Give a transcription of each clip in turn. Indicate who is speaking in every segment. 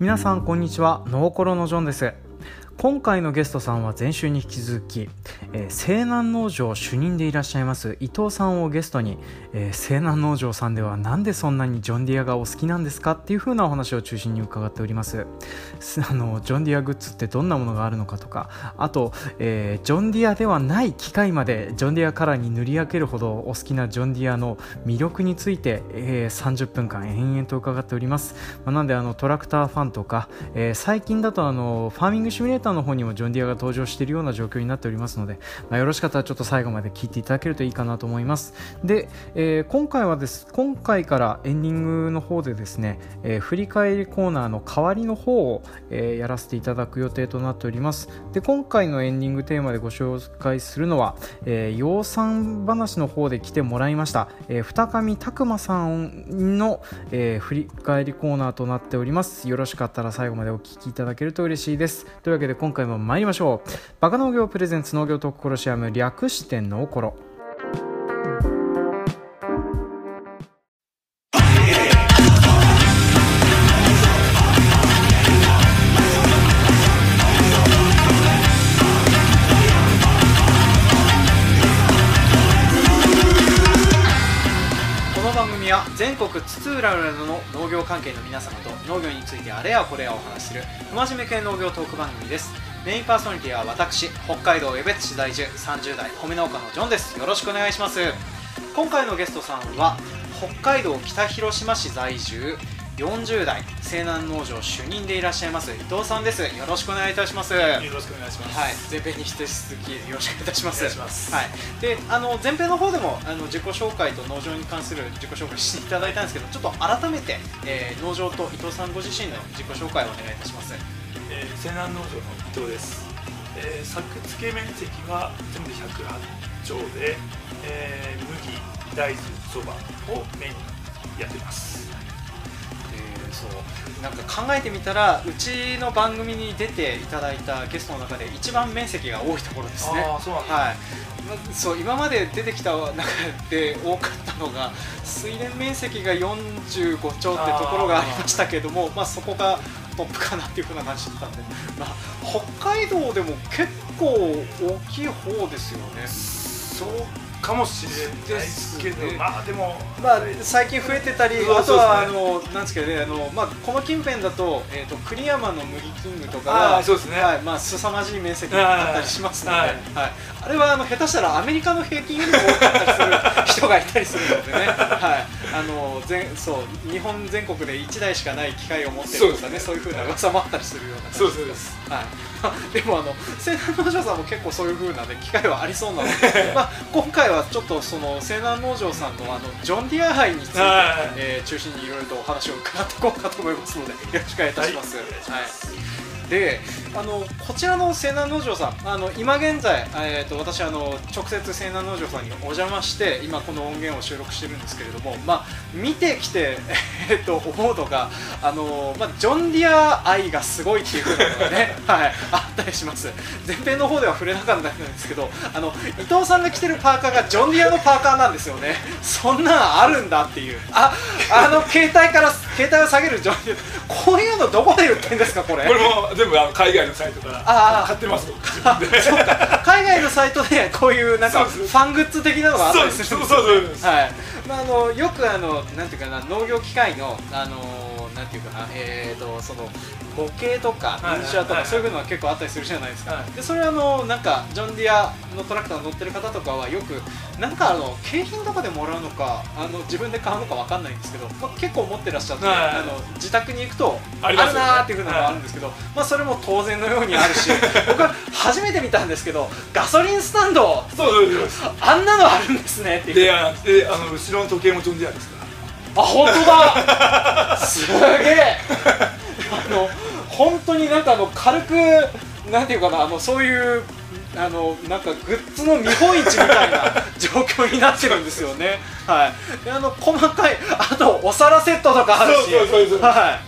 Speaker 1: 皆さんこんにちは。ノーコロのジョンです。今回のゲストさんは前週に引き続き、えー、西南農場主任でいらっしゃいます伊藤さんをゲストに、えー、西南農場さんではなんでそんなにジョンディアがお好きなんですかっていう風なお話を中心に伺っております。あのジョンディアグッズってどんなものがあるのかとかあと、えー、ジョンディアではない機械までジョンディアカラーに塗り分けるほどお好きなジョンディアの魅力について、え30分間延々と伺っております、まあ、なんであのトラクターファンとか、え最近だとあのファーミングシミュレーターの方にもジョンディアが登場しているような状況になっておりますので、まあ、よろしかったらちょっと最後まで聞いていただけるといいかなと思います。で、えー、今回はです今回からエンディングの方でですね、えー、振り返りコーナーの代わりの方を、えー、やらせていただく予定となっております。で今回のエンディングテーマでご紹介するのは、えー、養蚕話の方で来てもらいました、えー、二上拓磨さんの、えー、振り返りコーナーとなっております。よろしかったら最後までお聞きいただけると嬉しいです。というわけでで今回も参りましょう。バカ農業プレゼンツ農業特コロシアム略して農コロ国津々浦々の農業関係の皆様と農業についてあれやこれやお話しする不真面目系農業トーク番組です。メインパーソナリティは私北海道江別市在住30代米農家のジョンです。よろしくお願いします。今回のゲストさんは北海道北広島市在住40代西南農場主任でいらっしゃいます伊藤さんです。よろしくお願いいたします。よ
Speaker 2: ろしくお願いします。
Speaker 1: はい。前編に引き続きよろしくお願いいたします。はい。であの前編の方でもあの自己紹介と農場に関する自己紹介していただいたんですけどちょっと改めて、えー、農場と伊藤さんご自身の自己紹介をお願いいたします、
Speaker 2: えー、西南農場の伊藤です、えー、作付け面積は全部で108丁で、えー、麦大豆そばをメインにやっています
Speaker 1: そうなんか考えてみたらうちの番組に出ていただいたゲストの中で一番面積が多いところですね。
Speaker 2: あそう
Speaker 1: はい。そう今まで出てきた中で多かったのが水田面積が45兆ってところがありましたけどもまあ、そこがトップかなっていうふうな感じだったんで、まあ、北海道でも結構大きい方ですよね。
Speaker 2: そうかもしれないですけど、ね、まあでも、
Speaker 1: まあ、最近増えてたり、あとはあのなんですけどねあの、まあ、この近辺だと,、えーと、栗山の麦キングとか
Speaker 2: そうですね、
Speaker 1: はいまあ凄まじい面積だったりしますので、はい、はい、あれはあの下手したらアメリカの平均よりも多かったりする人がいたりするのでね、はい、あの全そう日本全国で1台しかない機械を持ってるとかねそういうふうな噂もあったりするような
Speaker 2: 感じです。
Speaker 1: はい。でもあの西南農場さんも結構そういうふうな、ね、機会はありそうなので、まあ、今回はちょっとその西南農場さんのあのジョン・ディア杯について、えー、中心にいろいろとお話を伺っていこうかと思いますのでよろしくお願いいたします。はい、はい。であのこちらの西南農場さんあの今現在、えーと、私あの直接西南農場さんにお邪魔して今この音源を収録してるんですけれども、まあ、見てきて、えーと、思うのがあの、まあ、ジョン・ディア愛がすごいっていうのがね、はい、あったりします。前編の方では触れなかったんですけどあの伊藤さんが着てるパーカーがジョン・ディアのパーカーなんですよね。そんなんあるんだっていう。ああの携帯から携帯を下げるジョン・ディアこういうのどこで売ってんですかこれ。
Speaker 2: これも全部あの海外のサイトから買ってます
Speaker 1: 海外のサイトでこういうなんかファングッズ的なのがあったりするんですよ、はい。まあ、あのよくあのなんていうかな農業機械のあのていうかなえっ、ー、とその模型とかミニチュアとかそういうのは結構あったりするじゃないですか、でそれあのなんかジョン・ディアのトラクター乗ってる方とかはよくなんかあの景品とかでもらうのかあの自分で買うのかわかんないんですけど、まあ、結構持ってらっしゃって、あの自宅に行くとあるなーっていうふうなのがあるんですけど、まあ、それも当然のようにあるし 僕は初めて見たんですけどガソリンスタンドあんなのあるんですねっていう。
Speaker 2: であの後ろの時計もジョン・ディアですか？ら
Speaker 1: あ本当だ。すげえ。あの本当になんかあの軽くなんていうかなあのそういうあのなんかグッズの見本市みたいな 状況になってるんですよね。はい。であの細かいあとお皿セットとかあるし。
Speaker 2: そうそうそうそう。はい。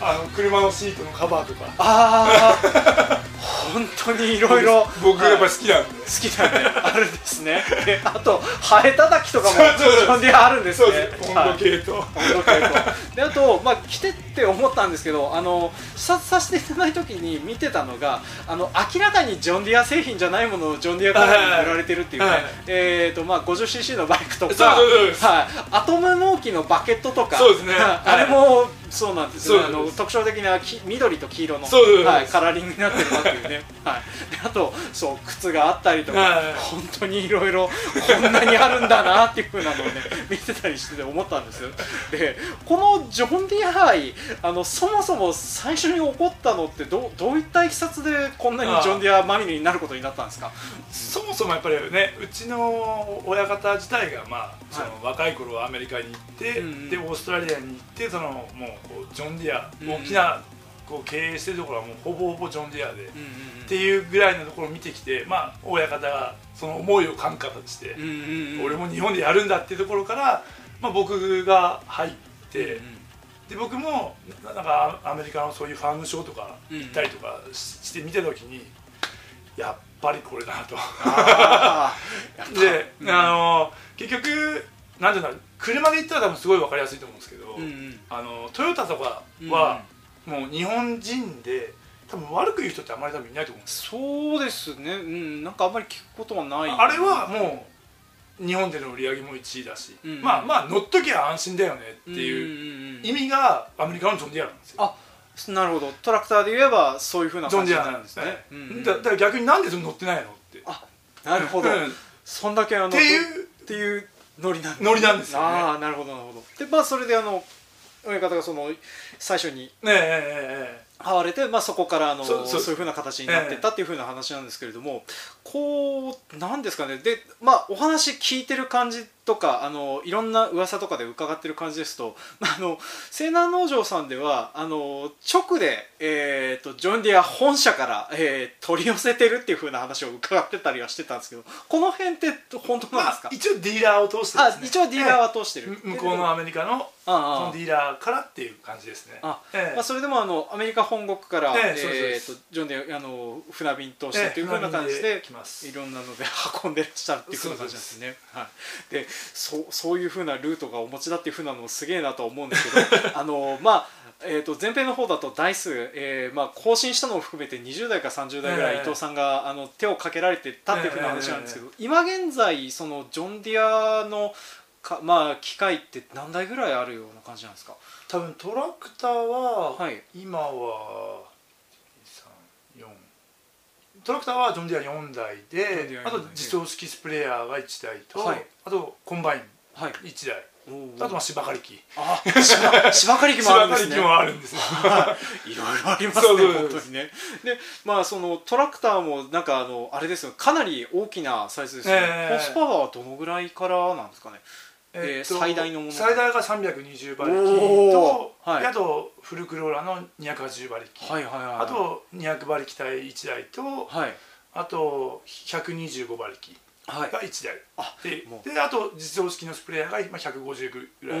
Speaker 2: あの車のシートのカバーとか。
Speaker 1: ああ本当にいろいろ。
Speaker 2: 僕やっぱり好きなんで、
Speaker 1: 好きだねあるんですね。であとハエたたきとかも
Speaker 2: そうそう。そう
Speaker 1: ジョンディアあるんですね。
Speaker 2: 温度計と、
Speaker 1: 温度計と。であと、まあ、来てって思ったんですけどあの視察させていただいた時に見てたのがあの明らかにジョンディア製品じゃないものをジョンディアから売られてるっていうね、
Speaker 2: はい。はい
Speaker 1: えーとまあ、50cc のバイクとか。はい、アトム納期のバケットとか。
Speaker 2: そうですね。
Speaker 1: はいあれもそうなんですよ、ね、あの特徴的なき緑と黄色のはい、カラーリングになってるなっていうね、はい、であとそう靴があったりとか、
Speaker 2: はい。
Speaker 1: 本当にいろいろこんなにあるんだなっていうふうなのをね 見てたりしてて思ったんですよ。でこのジョン・ディア愛あのそもそも最初に起こったのってどうどういったいきさつでこんなにジョン・ディアまみれになることになったんですか？
Speaker 2: そもそもやっぱりねうちの親方自体がまあその若い頃はアメリカに行って、でオーストラリアに行ってそのもうこうジョン・ディア、
Speaker 1: うん。
Speaker 2: 大きなこう経営してるところはもうほぼほぼジョン・ディアで、っていうぐらいのところを見てきてまあ親方がその思いを感化して、俺も日本でやるんだっていうところから、まあ、僕が入って、で僕もななんかアメリカのそういうファームショーとか行ったりとかし,、して見た時にやっぱりこれだなと。で、
Speaker 1: うん
Speaker 2: あの結局なんていうんだろう車で行ったら多分すごい分かりやすいと思うんですけど、
Speaker 1: うんうん。
Speaker 2: あのトヨタとかは、もう日本人で多分悪く言う人ってあまり多分いないと思うんです
Speaker 1: そうですね、うん、なんかあんまり聞くことはない。
Speaker 2: あれはもう日本での売り上げも1位だし、
Speaker 1: うん
Speaker 2: まあまあ乗っときゃ安心だよねって
Speaker 1: うん
Speaker 2: いう
Speaker 1: うんうん。
Speaker 2: 意味がアメリカのジョン・ディアなんですよ。
Speaker 1: あなるほど。トラクターで言えばそういうふうな感じ
Speaker 2: なん
Speaker 1: で
Speaker 2: すすね、
Speaker 1: うんうん。
Speaker 2: だだから逆になんでそれ乗ってないのって。
Speaker 1: あなるほど、
Speaker 2: うん。っ
Speaker 1: そんだけあの
Speaker 2: ていう
Speaker 1: っていうノリなん
Speaker 2: ノリなんですよね。
Speaker 1: ああなるほどなるほど。でまあそれであの親方がその最初に
Speaker 2: ねええええ
Speaker 1: 買われて、まあ、そこからあの
Speaker 2: そそう。
Speaker 1: そうういうふうな形になってたっていうふうな話なんですけれども、こうなんですかね。でまあお話聞いてる感じとかあのいろんな噂とかで伺ってる感じですと、まあ、あの西南農場さんではあの直で、えー、とジョン・ディア本社から、えー取り寄せてるっていうふうな話を伺ってたりはしてたんですけどこの辺って本当なん
Speaker 2: ま
Speaker 1: ですか？
Speaker 2: あ、、一応ディーラーを通して
Speaker 1: あ
Speaker 2: ですね。
Speaker 1: 一応ディーラーは通してる、
Speaker 2: 向こうのアメリカのそ
Speaker 1: ああ
Speaker 2: のディーラーからっていう感じですね。
Speaker 1: あ
Speaker 2: ええ。
Speaker 1: まあ、それでもあのアメリカ本国から、
Speaker 2: ええそうですそうです。
Speaker 1: えーとジョンであの船便として
Speaker 2: ええ
Speaker 1: というふうな感じで,、いろんなので 運んでらっしゃるっていうふうな感じなんですね。はい、でそうそういうふうなルートがお持ちだっていうふうなのもすげえなとは思うんですけど あのまあえー、と前編の方だと台数、えーまあ、更新したのを含めて20代か30代ぐらい
Speaker 2: ええ。
Speaker 1: 伊藤さんがあの手をかけられてたっていうふうな話なんですけど、今現在そのジョン・ディアのか、まあ、機械って何台ぐらいあるような感じなんですか？
Speaker 2: 多分トラクターは、
Speaker 1: はい。
Speaker 2: 今は134トラクターはジョン・ディア4台
Speaker 1: ジョンディア4台
Speaker 2: で。あと自走式スプレーヤーが1台と、
Speaker 1: はい
Speaker 2: あとコンバイン
Speaker 1: はい。
Speaker 2: 1台。あとまあ芝刈り機。
Speaker 1: あ芝芝刈り機もあるんですね。
Speaker 2: 芝刈り機もあるんですよ
Speaker 1: いろいろありますね本当にね。でまあそのトラクターもなんかあのあれですよ。かなり大きなサイズですよね、
Speaker 2: え
Speaker 1: ー。スパワーはどのぐらいからなんですかね。えー最大のもの
Speaker 2: 最大が320馬力。
Speaker 1: お
Speaker 2: と、
Speaker 1: ーはい。
Speaker 2: であとフルクローラの280馬力、
Speaker 1: はいはいはい
Speaker 2: あと200馬力帯1台と
Speaker 1: はい。
Speaker 2: あと125馬力。
Speaker 1: はい
Speaker 2: が1台。
Speaker 1: あ
Speaker 2: で
Speaker 1: もう。
Speaker 2: であと自走式のスプレーヤーが今150ぐらい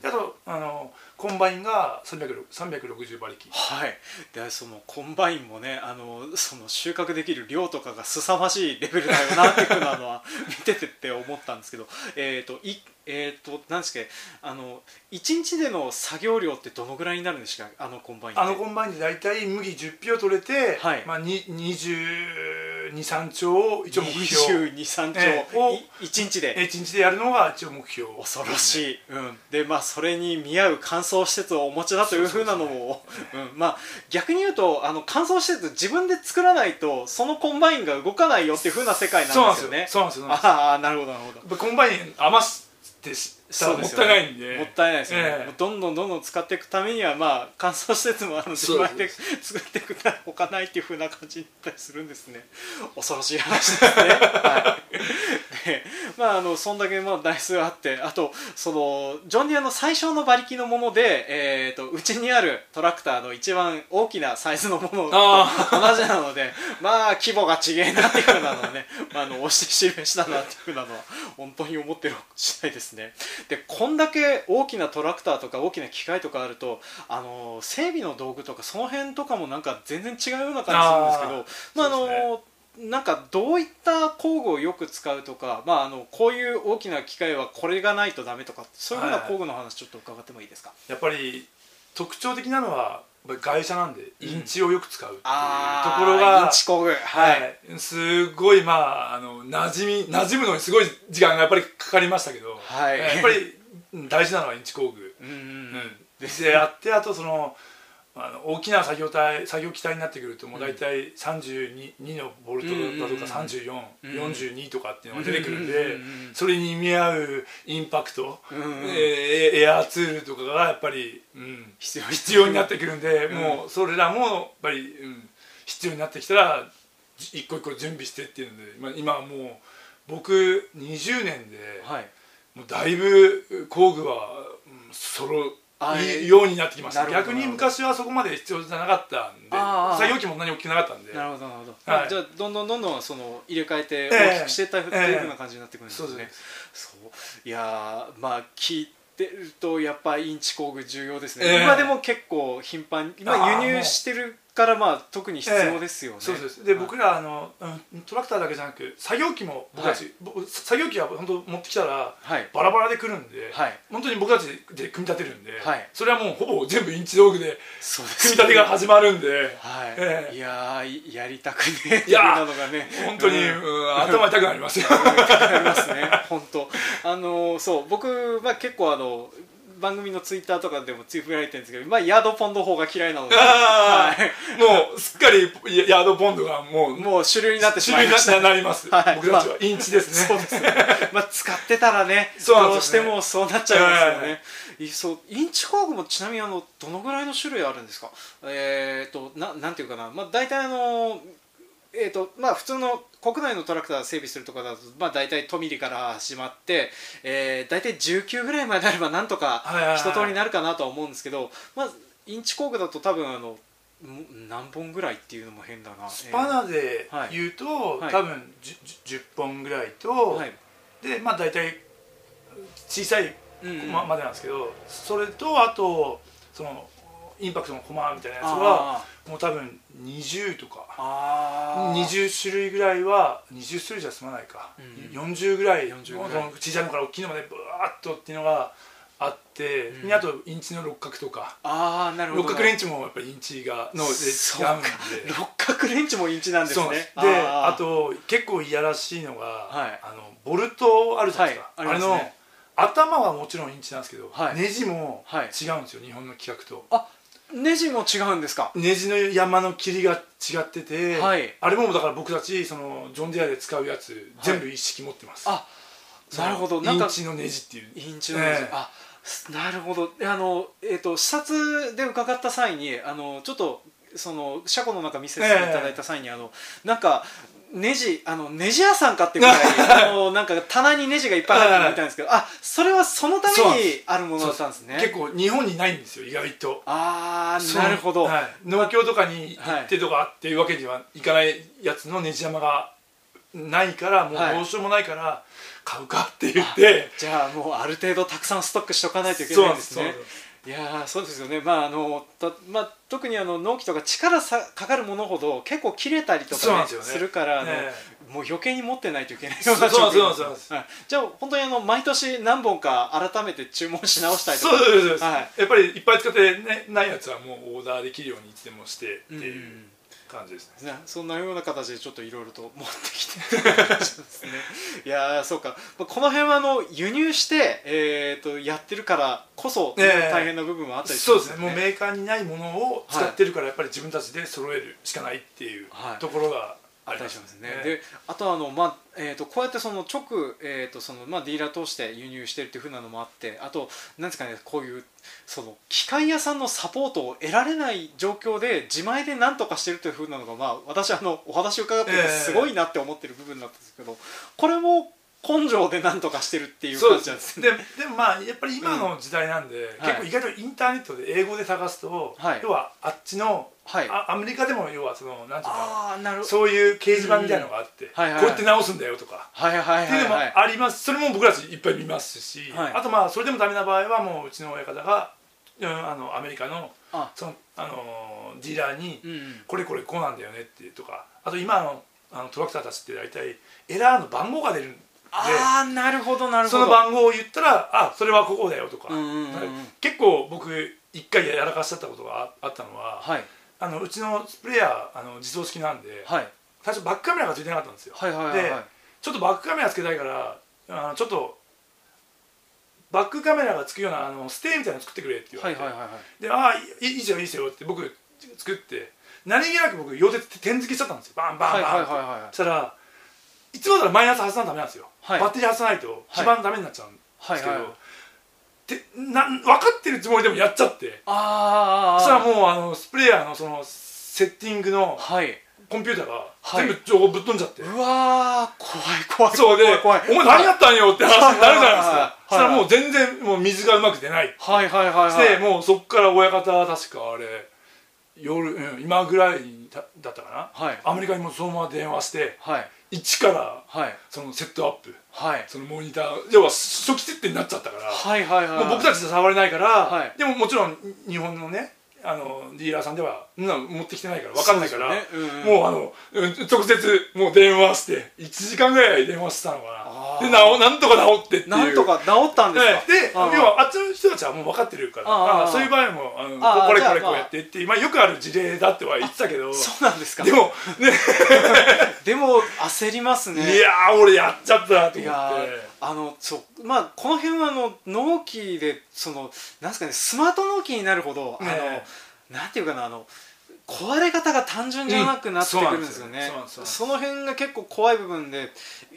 Speaker 2: であとあのコンバインが360 360馬力。
Speaker 1: はい、でそのコンバインもねあのその収穫できる量とかが凄まじいレベルだよなっていうのは 見ててって思ったんですけどえっ、といえっ、となんですっけあの1日での作業量ってどのぐらいになるんですか？あのコンバイン
Speaker 2: あのコンバインで大体麦10俵取れて、
Speaker 1: はい。
Speaker 2: まあ、22、3町を一応目標。
Speaker 1: 22、3町、
Speaker 2: ええを
Speaker 1: い1日で。
Speaker 2: 1日でやるのが一応目標。
Speaker 1: 恐ろしい、うん、でまあそれに見合う乾燥施設をお持ちだというふうなのもうん。まあ逆に言うとあの乾燥施設自分で作らないとそのコンバインが動かないよっていうふうな世界
Speaker 2: なんんです
Speaker 1: よね。
Speaker 2: よ。そうなんですよ。
Speaker 1: ああなるほどなるほど。
Speaker 2: コンバイン余してしたらもったいないんで
Speaker 1: もったいないですよね、
Speaker 2: え
Speaker 1: どんどんどんどん使っていくためにはまあ乾燥施設もあの自前で作っていくなほかないっていうふうな感じになったりするんですね。恐ろしい話ですね、はい、でまああのそんだけまあ台数あってあとそのジョン・ディアの最小の馬力のものでえっ、とうちにあるトラクターの一番大きなサイズのものと
Speaker 2: あ
Speaker 1: 同じなのでまあ規模が違えなっていうふうなのはね、まあ、あの押して示したなっていうふうなのは本当に思ってる次第ですね。でこんだけ大きなトラクターとか大きな機械とかあるとあの整備の道具とかその辺とかもなんか全然違うような感じするんですけどまああのなんかどういった工具をよく使うとか、まあ、あのこういう大きな機械はこれがないとダメとかそういうふうな工具の話ちょっと伺ってもいいですか、
Speaker 2: やっぱり特徴的なのは外車なんでインチをよく使うっていうところが、
Speaker 1: インチ工具。はい、
Speaker 2: はい、すごいまああの馴染み馴染むのにすごい時間がやっぱりかかりましたけど、
Speaker 1: はい。
Speaker 2: やっぱりうん大事なのはインチ工具、
Speaker 1: うんうん
Speaker 2: うん。であってあとそのあの大きな作業体作業機体になってくるともう大体32のボルトだとか3442とかっていうのが出てくるんでそれに見合うインパクト、えーエアーツールとかがやっぱり、うん、
Speaker 1: 必要
Speaker 2: 必要になってくるんで、
Speaker 1: ん。
Speaker 2: もうそれらもやっぱり、うん、必要になってきたらじ一個一個準備してっていうので今今はもう僕20年で、
Speaker 1: はい。
Speaker 2: もうだいぶ工具は、うん、揃うようになってきました。逆に昔はそこまで必要じゃなかったんで作業機もそんなに大きくなかったんで。
Speaker 1: なるほどなるほど、
Speaker 2: はい。
Speaker 1: あじゃあどんどんどんどんその入れ替えて
Speaker 2: ええ。
Speaker 1: 大きくしていったっていう
Speaker 2: ええ
Speaker 1: ふうな感じになってくるんです
Speaker 2: そう
Speaker 1: ね、
Speaker 2: です
Speaker 1: そう。いやーまあ聞いてるとやっぱインチ工具重要ですね、
Speaker 2: ええ。
Speaker 1: 今でも結構頻繁今
Speaker 2: あー
Speaker 1: 輸入してるからまあ特に必要ですよね、
Speaker 2: そうですで
Speaker 1: はい。
Speaker 2: 僕らあの、うんトラクターだけじゃなく作業機も僕たち、僕作業機は本当持ってきたら
Speaker 1: はい。
Speaker 2: バラバラで来るんで、
Speaker 1: はい。
Speaker 2: 本当に僕たちで組み立てるんで、
Speaker 1: はい。
Speaker 2: それはもうほぼ全部インチ道具で組み立てが始まるんで、
Speaker 1: はい、
Speaker 2: ええ。
Speaker 1: いやーいやりたくねえ。
Speaker 2: いやー
Speaker 1: なのがね。
Speaker 2: 本当に、
Speaker 1: うん。
Speaker 2: うん頭痛くなりますよ。
Speaker 1: ありますね。本当。あのそう僕は結構あの番組のツイッターとかでもつぶやいてるんですけど、まあ、ヤードポンド法が嫌いなので、
Speaker 2: あー。
Speaker 1: はい。
Speaker 2: もうすっかりヤードポンドがもう
Speaker 1: もう主流になってし
Speaker 2: 主流に
Speaker 1: まいました。
Speaker 2: なります、
Speaker 1: はい。
Speaker 2: 僕たちはインチですね、
Speaker 1: そうですね、まあ、使ってたらね
Speaker 2: そうなん
Speaker 1: どうしてもそうなっちゃいますよ
Speaker 2: は
Speaker 1: ね、いそうインチ工具もちなみにあのどのぐらいの種類あるんですか？えっ、とななんていうかな、まあ、大体あのえーとまあ、普通の国内のトラクター整備するとかだと、まあ、大体トミリから始まって、えー、大体19ぐらいまであればなんとか一通りになるかなとは思うんですけど、まあ、インチ工具だと多分あのん何本ぐらいっていうのも変だな。
Speaker 2: スパナで言うと、
Speaker 1: はい。
Speaker 2: 多分 10, 10本ぐらいと、
Speaker 1: えーはい。
Speaker 2: でまあ大体小さい
Speaker 1: うんうん。
Speaker 2: ままでなんですけどそれとあとそのインパクトのコマみたいなやつは
Speaker 1: あ
Speaker 2: もう多分20とか。
Speaker 1: あー。
Speaker 2: 20種類ぐらいは20種類じゃ済まないか、
Speaker 1: うん。
Speaker 2: 40ぐらい。
Speaker 1: 40ぐらい。
Speaker 2: 小さいのから大きいのまでブワーッとっていうのがあって、
Speaker 1: うん。
Speaker 2: であとインチの六角とか。
Speaker 1: あーなるほど
Speaker 2: 六角レンチもやっぱりインチがの違うんで。
Speaker 1: 六角レンチもインチなんですね。
Speaker 2: で
Speaker 1: あ
Speaker 2: と結構いやらしいのが、
Speaker 1: はい。
Speaker 2: あのボルトあるじゃないですか、
Speaker 1: はい。あります
Speaker 2: の
Speaker 1: ね
Speaker 2: 頭はもちろんインチなんですけど、
Speaker 1: はい。
Speaker 2: ネジも
Speaker 1: はい。
Speaker 2: 違うんですよ、日本の規格と。
Speaker 1: あネジも違うんですか？
Speaker 2: ネジの山の切りが違ってて、
Speaker 1: はい。
Speaker 2: あれもだから僕たちそのジョン・ディアで使うやつ、全部一式持ってます。
Speaker 1: あなるほど。なんか
Speaker 2: インチのネジっていう。
Speaker 1: インチのネジ、
Speaker 2: ええ。
Speaker 1: あなるほど。あの、えー、と視察で伺った際にあのちょっとその車庫の中見せていただいた際に、あのなんかネジあのネジ屋さんかってぐらい あのなんか棚にネジがいっぱい入ってるみたいなんですけど、あそれはそのためにあるものだったんですね。
Speaker 2: 結構日本にないんですよ意外と。
Speaker 1: ああなるほど、
Speaker 2: はい。農協とかに行ってとかっていうわけにはいかないやつのネジ山がないからもう
Speaker 1: はい
Speaker 2: どうしようもないから買うかって言って、
Speaker 1: じゃあもうある程度たくさんストックしとかないといけないんですね。
Speaker 2: そうです
Speaker 1: いやーそうですよね、まああのたまあ、特にあの納期とか力さかかるものほど結構切れたりとか、ね
Speaker 2: すよね
Speaker 1: するからあの、
Speaker 2: え
Speaker 1: もう余計に持ってないといけないよう。な状況じゃあ本当にあの毎年何本か改めて注文し直したりと。か
Speaker 2: やっぱりいっぱい使って、ね、ないやつはもうオーダーできるようにいつでもしてって
Speaker 1: う。ん。
Speaker 2: いう感じですね、
Speaker 1: ね、そんなような形でちょっといろいろと持ってきて。ね いやーそうか。まあこの辺はあの輸入して、えー、とやってるからこそ、
Speaker 2: ええ。
Speaker 1: 大変な部分はあったりし
Speaker 2: そう
Speaker 1: まよ
Speaker 2: ですすね。もうメーカーにないものを使ってるからやっぱり自分たちで揃えるしかないっていう
Speaker 1: はい。
Speaker 2: ところが
Speaker 1: あ
Speaker 2: ありま
Speaker 1: す。すね、
Speaker 2: ね。
Speaker 1: であとはあの、まあえー、とこうやってその直、えーとそのまあ、ディーラー通して輸入してるっていうふうなのもあってあとなんですかねこういうその機械屋さんのサポートを得られない状況で自前で何とかしてるというふうなのが、まあ、私あのお話を伺ってすごいなって思ってる部分なんですけど、これも根性でなんとかしてるっていう感じなんですす。
Speaker 2: ででもまあやっぱり今の時代なんで、
Speaker 1: はい。
Speaker 2: 結構意外とインターネットで英語で探すと、
Speaker 1: はい。
Speaker 2: 要はあっちの、
Speaker 1: はい。
Speaker 2: あアメリカでも要はそのなんていうの
Speaker 1: ああなるほど。
Speaker 2: そういう掲示板みたいなのがあって、
Speaker 1: はいはい
Speaker 2: こうやって直すんだよとか、
Speaker 1: はいはい
Speaker 2: っていうのも
Speaker 1: はいはい
Speaker 2: あります。それも僕たちいっぱい見ますし、
Speaker 1: はい。
Speaker 2: あとまあそれでもダメな場合はもううちの親方が、うん、あのアメリカの
Speaker 1: あ。
Speaker 2: その、あのディーラーに、
Speaker 1: うんうん。
Speaker 2: これこれこうなんだよねっていうとか。あと今のあのトラクターたちって大体エラーの番号が出るんで
Speaker 1: ああなるほどなるほ
Speaker 2: そ
Speaker 1: ど
Speaker 2: の番号を言ったらあそれはここだよとか、結構僕一回やらかしちゃったことがああったのは、
Speaker 1: はい。
Speaker 2: あのうちのスプレーヤーあの自走式なんで、
Speaker 1: はい。
Speaker 2: 最初バックカメラがついてなかったんですよ、でちょっとバックカメラつけたいからあのちょっとバックカメラがつくようなあのステーみたいなの作ってくれって言われて、でああいいいいですよいいですよって僕作って。何気なく僕両手点付けしちゃったんですよ。バンバンバンしたらいつもだったらマイナス外さないとダメなんですよ、
Speaker 1: はい。
Speaker 2: バッテリー外さないと基板ダメになっちゃうんですけど、
Speaker 1: はいはい。
Speaker 2: てな分かってるつもりでもやっちゃって。
Speaker 1: ああ
Speaker 2: そしたらもうあのスプレーヤーのそのセッティングの
Speaker 1: はい。
Speaker 2: コンピューターが
Speaker 1: はい。
Speaker 2: 全部情報ぶっ飛んじゃって、
Speaker 1: うわー怖い怖い
Speaker 2: そうで
Speaker 1: 怖い。怖い
Speaker 2: お前何やったんよって話になるじゃないですか。そしたら
Speaker 1: はい。はいはい
Speaker 2: もう全然もう水がうまく出ない
Speaker 1: はいはいはいはい。
Speaker 2: でもうそっから親方は確かあれ夜、うん、今ぐらいだだったかな、
Speaker 1: はい。
Speaker 2: アメリカにもそのまま電話して
Speaker 1: はい
Speaker 2: 一から
Speaker 1: はい。
Speaker 2: そのセットアップ。
Speaker 1: はい。
Speaker 2: そのモニター。要は初期設定になっちゃったから、
Speaker 1: はいはいはい
Speaker 2: もう僕たちじゃ触れないから、
Speaker 1: はい。
Speaker 2: でももちろん日本のねあのディーラーさんではなの持ってきてないから分かんないから、
Speaker 1: ね。うんうん。
Speaker 2: もうあのうん直接もう電話して1時間ぐらい電話してたのかなでなおなんとか治ってっていう。
Speaker 1: なんとか治ったんですか？
Speaker 2: で要はあっちの人たちはもう分かってるから
Speaker 1: あー
Speaker 2: あーそういう場合もあのこれこれこう
Speaker 1: まあ
Speaker 2: やってって、まあ、よくある事例だっては言ってたけど。
Speaker 1: そうなんですか？
Speaker 2: でもね。
Speaker 1: でも焦りますね。
Speaker 2: いやー俺やっちゃったなと思
Speaker 1: いやー
Speaker 2: って。
Speaker 1: あのそうまあこの辺はあの納期でそのなんですかねスマート納期になるほど、
Speaker 2: ね
Speaker 1: あのなんていうかなあの壊れ方が単純じゃなくなってくるんですよね、
Speaker 2: うんそうなんですよ。
Speaker 1: その辺が結構怖い部分で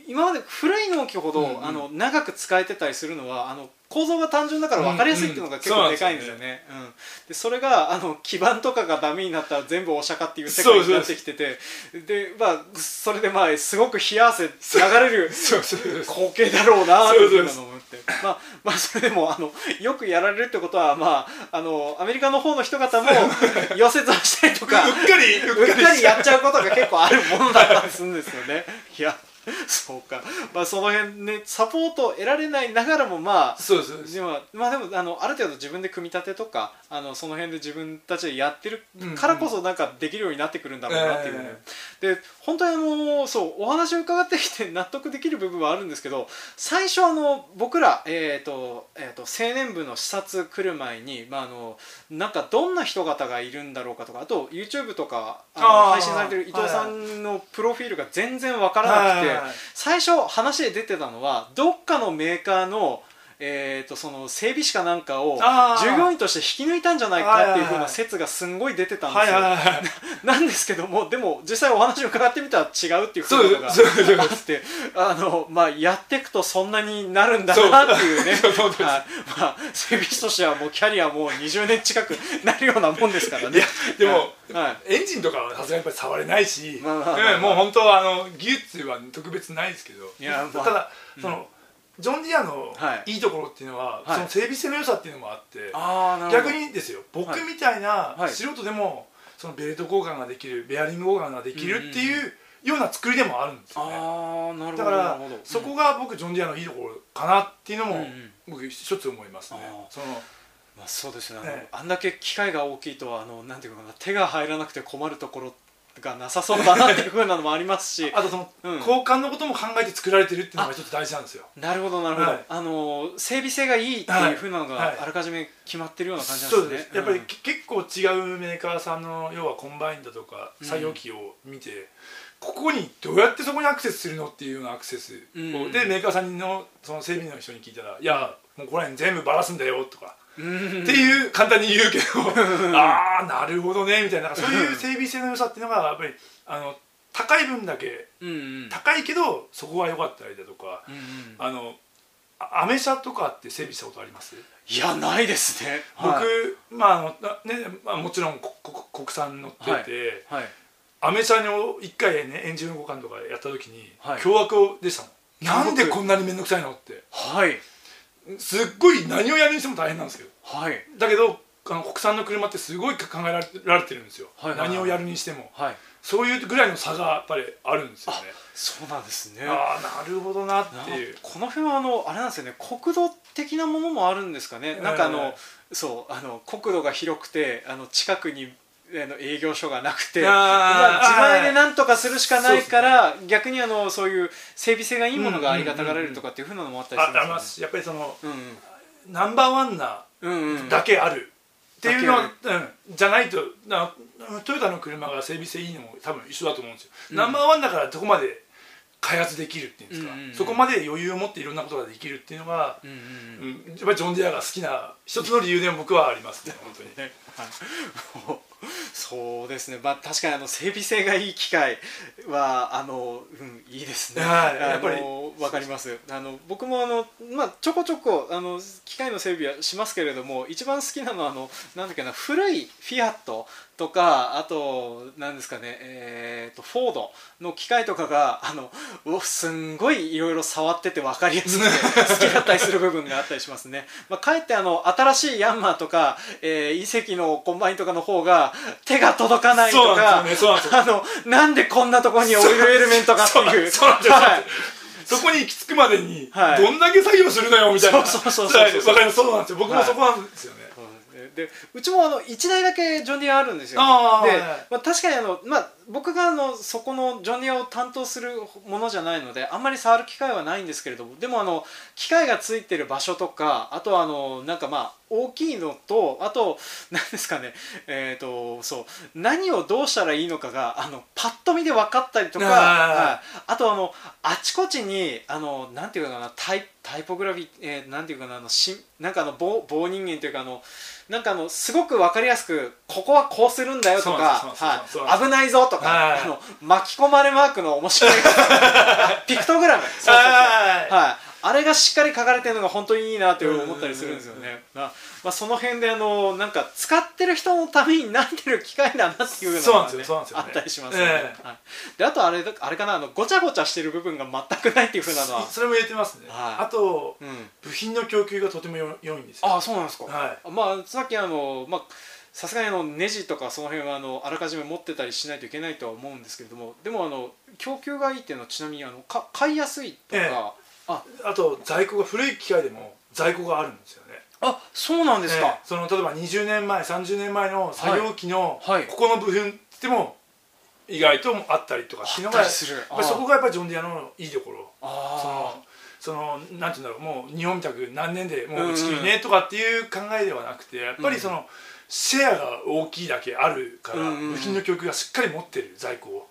Speaker 1: 今まで古い納期ほど、
Speaker 2: うんうん。
Speaker 1: あの長く使えてたりするのはあの構造が単純だから分かりやすいっていうのが結構でかいんですよね。うん。でそれがあの基板とかがダメになったら全部お釈迦っていう世界になってきててでまあそれでまあすごく冷や汗流れる 光景だろうなっていうのを思って。まあまあそれでもあのよくやられるってことはまああのアメリカの方の人方も溶接をしたりとか
Speaker 2: うっかり
Speaker 1: うっかり。やっちゃうことが結構あるものだったりするんですよね。いや そうか。まあその辺ねサポートを得られないながらもまあ
Speaker 2: そうです
Speaker 1: でもまあでもあのある程度自分で組み立てとかあのその辺で自分たちでやってるからこそなんかできるようになってくるんだろうなっていうね、で本当にあのそうお話を伺ってきて 納得できる部分はあるんですけど最初あの僕ら、えーとえー、と青年部の視察来る前に、まあ、あのなんかどんな人方がいるんだろうかとかあと YouTube とかあの配信されてる伊藤さんのプロフィールが全然わからなくて。
Speaker 2: はい
Speaker 1: 最初話で出てたのはどっかのメーカーの,、えー、とその整備士かなんかを従業員として引き抜いたんじゃないかっていう風な説がすんごい出てたんですよ、なんですけどもでも実際お話を伺ってみたら違うっていう風なのがあって。あの、まあ、やっていくとそんなになるんだなっていうね。まあ、整備士としてはもうキャリアもう20年近くなるようなもんですからね。
Speaker 2: でも、
Speaker 1: はい。
Speaker 2: エンジンとかはさすがにやっぱり触れないし、
Speaker 1: まあ
Speaker 2: もう本当はあの技術は特別ないですけど。
Speaker 1: まあ。
Speaker 2: ただ、そのジョン・ディアの
Speaker 1: はい。
Speaker 2: いいところっていうのは、
Speaker 1: はい。
Speaker 2: その整備性の良さっていうのもあって、逆にですよ僕みたいな
Speaker 1: はい。
Speaker 2: 素人でもそのベルト交換ができるベアリング交換ができるっていうような作りでもあるんですよね。
Speaker 1: ああなるほど
Speaker 2: だかそこが僕ジョン・ディアのいいところかなっていうのも
Speaker 1: うんうん。
Speaker 2: 僕一つ思いますね。
Speaker 1: まあ、そうですね。あの
Speaker 2: ね。
Speaker 1: あんだけ機械が大きいとあのなんていうのかな手が入らなくて困るところがなさそうだなっていうふうなのもありますし。
Speaker 2: あとその
Speaker 1: うん。
Speaker 2: 交換のことも考えて作られてるっていうのが一つ大事なんですよ。
Speaker 1: なるほどなるほど、
Speaker 2: はい。
Speaker 1: あの整備性がいいっていうふうなのが
Speaker 2: はい。はい
Speaker 1: あらかじめ決まってるような感じなん
Speaker 2: そう
Speaker 1: ですね。
Speaker 2: です。やっぱり結構違うメーカーさんの要はコンバインだとか
Speaker 1: うん。
Speaker 2: 作業機を見て、ここにどうやってそこにアクセスするのっていうようなアクセスを、
Speaker 1: うん。
Speaker 2: でメーカーさんのその整備の人に聞いたら「いやもうこれ全部バラすんだよ」とか、
Speaker 1: うん
Speaker 2: っていう簡単に言うけどああなるほどねみたいなそういう整備性の良さっていうのがやっぱりあの高い分だけ
Speaker 1: うんうん。
Speaker 2: 高いけどそこが良かったりだとか
Speaker 1: うんうん。
Speaker 2: あのあアメ車とかって整備したことあります？
Speaker 1: いやないですね。
Speaker 2: 僕、
Speaker 1: はい。
Speaker 2: まあねまあ、もちろんここ国産乗ってて、
Speaker 1: はい。
Speaker 2: アメ車を1回ねエンジン交換とかやった時に、
Speaker 1: はい。
Speaker 2: 凶悪でしたもんなんでこんなに面倒くさいのって。
Speaker 1: はい
Speaker 2: すっごい何をやるにしても大変なんですけど。
Speaker 1: はい。
Speaker 2: だけどあの国産の車ってすごい考えられてるんですよ、
Speaker 1: はいはいはい。
Speaker 2: 何をやるにしても。
Speaker 1: はい。
Speaker 2: そういうぐらいの差がやっぱりあるんですよね。
Speaker 1: そうなんですね。
Speaker 2: ああなるほどなっていう。
Speaker 1: この辺はあのあれなんですよね。国土的なものもあるんですかね、なんかあのそうあの国土が広くてあの近くに営業所がなくてまあ自前で
Speaker 2: はい
Speaker 1: なんとかするしかないから、逆にあのそういう整備性がいいものがありがたがられるとかっていうふうなのもあったりするん
Speaker 2: あありま
Speaker 1: です。
Speaker 2: すやっぱりその
Speaker 1: よね。
Speaker 2: ナンバーワンな
Speaker 1: うんうん。うんうん
Speaker 2: だけある。っていうのは
Speaker 1: だ、
Speaker 2: うん、じゃないとなトヨタの車が整備性いいのも多分一緒だと思うんですよ、
Speaker 1: うん。
Speaker 2: ナンバーワンだからどこまで開発できるっていうんですか、
Speaker 1: うんうんうん。
Speaker 2: そこまで余裕を持っていろんなことができるっていうのが、
Speaker 1: うんうんうん。
Speaker 2: うんやっぱりジョン・ディアが好きな一つの理由でも僕はありますね 本当に。
Speaker 1: ねはいそうですね、まあ、確かにあの整備性がいい機械はあの、うん、いいですね、
Speaker 2: やっぱり。
Speaker 1: わかります。あの僕もあの、まあ、ちょこちょこあの機械の整備はしますけれども一番好きなのはあのなんだっけな古いフィアットとかあとなんですかね、えー、とフォードの機械とかがあのすんごいいろいろ触ってて分かりやすくて好きだったりする部分があったりしますね、まあ、かえってあの新しいヤンマーとか、えー、イセキのコンバインとかの方が手が届かないとか
Speaker 2: なん
Speaker 1: あのなんでこんなところにオイルエレメントがっていう。
Speaker 2: そこに行き着くまでに
Speaker 1: はい。
Speaker 2: どんだけ作業するのよみたいな。
Speaker 1: そうそうそうそうそう。
Speaker 2: わかります。そうなんですよ。僕もそこなんですよね、
Speaker 1: そうですねでうちもあの1台だけジョンディアあるんですよ。で、まあ、確かにあの、まあ、僕があのそこのジョンディアを担当するものじゃないのであんまり触る機会はないんですけれどもでもあの機械がついてる場所とかあとはあのなんかまあ大きいのとあと何ですかねえっ、とそう何をどうしたらいいのかがあのパッと見で分かったりとか、はい。あとあのあちこちにあのなんていうかなタイタイポグラフィー、えーなんていうかなあのしなんかあの棒棒人間というかあのなんかあのすごく分かりやすくここはこうするんだよとか危ないぞとか、
Speaker 2: はい。
Speaker 1: あの巻き込まれマークの面白い ピクトグラム。そうそうそう。
Speaker 2: はい。
Speaker 1: はい、あれがしっかり書かれてるのが本当にいいなって思ったりするんですよね。まあまあ、その辺であのなんか使ってる人のためになってる機械だなっていうのが、
Speaker 2: そうなんですよそうなんですよね
Speaker 1: あったりしますよね。
Speaker 2: え
Speaker 1: はい、であとあれだあれかなあのごちゃごちゃしてる部分が全くないっていうふうなのは。
Speaker 2: それも言えてますね、
Speaker 1: はい
Speaker 2: あと
Speaker 1: うん、
Speaker 2: 部品の供給がとてもよ良いんですよ
Speaker 1: あそうなんですか。
Speaker 2: は
Speaker 1: まあさっきあのまあさすがにあのネジとかその辺はあのあらかじめ持ってたりしないといけないとは思うんですけれどもでもあの供給がいいっていうのはちなみにあのか買いやすいとか、
Speaker 2: ええ
Speaker 1: あ。
Speaker 2: あと在庫が古い機械でも在庫があるんですよね。
Speaker 1: あそうなんですか、
Speaker 2: ええその例えば20年前30年前の作業機の
Speaker 1: はいはい。
Speaker 2: ここの部品でも意外とあったりとかっていうのがそこがやっぱりジョンディアのいいところ。
Speaker 1: あ
Speaker 2: そのそのなんていうんだろうもう日本みたく何年でも
Speaker 1: う
Speaker 2: 打ち切りねとかっていう考えではなくてやっぱりそのシェアが大きいだけあるから
Speaker 1: うんうんうん。
Speaker 2: 部品の供給がしっかり持ってる在庫を。